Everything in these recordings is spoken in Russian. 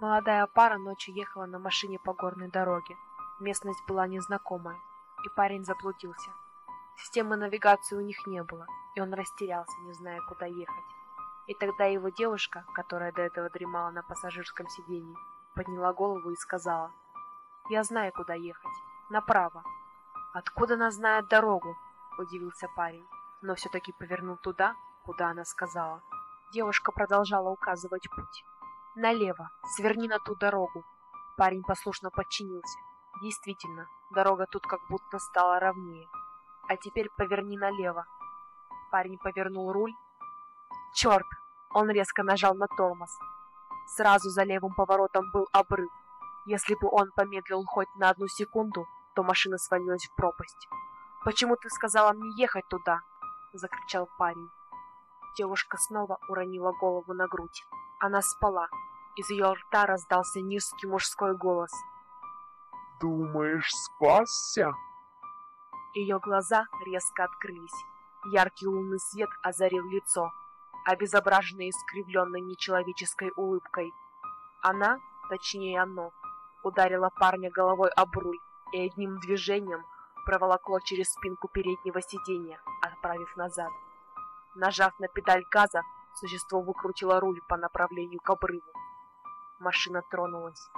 Молодая пара ночью ехала на машине по горной дороге. Местность была незнакомая, и парень заблудился. Системы навигации у них не было, и он растерялся, не зная, куда ехать. И тогда его девушка, которая до этого дремала на пассажирском сиденье, подняла голову и сказала, «Я знаю, куда ехать. Направо». «Откуда она знает дорогу?» – удивился парень, но все-таки повернул туда, куда она сказала. Девушка продолжала указывать путь. «Налево, сверни на ту дорогу». Парень послушно подчинился. Действительно, дорога тут как будто стала ровнее. А теперь поверни налево. Парень повернул руль. Черт! Он резко нажал на тормоз. Сразу за левым поворотом был обрыв. Если бы он помедлил хоть на одну секунду, то машина свалилась в пропасть. «Почему ты сказала мне ехать туда?» — закричал парень. Девушка снова уронила голову на грудь. Она спала. Из ее рта раздался низкий мужской голос. «Думаешь, спасся?» Ее глаза резко открылись. Яркий лунный свет озарил лицо, обезображенное искривленной нечеловеческой улыбкой. Она, точнее оно, ударила парня головой об руль и одним движением проволокло через спинку переднего сиденья, отправив назад. Нажав на педаль газа, существо выкрутило руль по направлению к обрыву. Машина тронулась.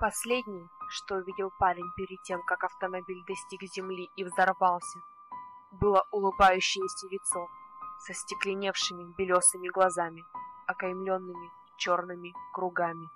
Последнее, что увидел парень перед тем, как автомобиль достиг земли и взорвался, было улыбающееся лицо со стекленевшими белесыми глазами, окаймленными черными кругами.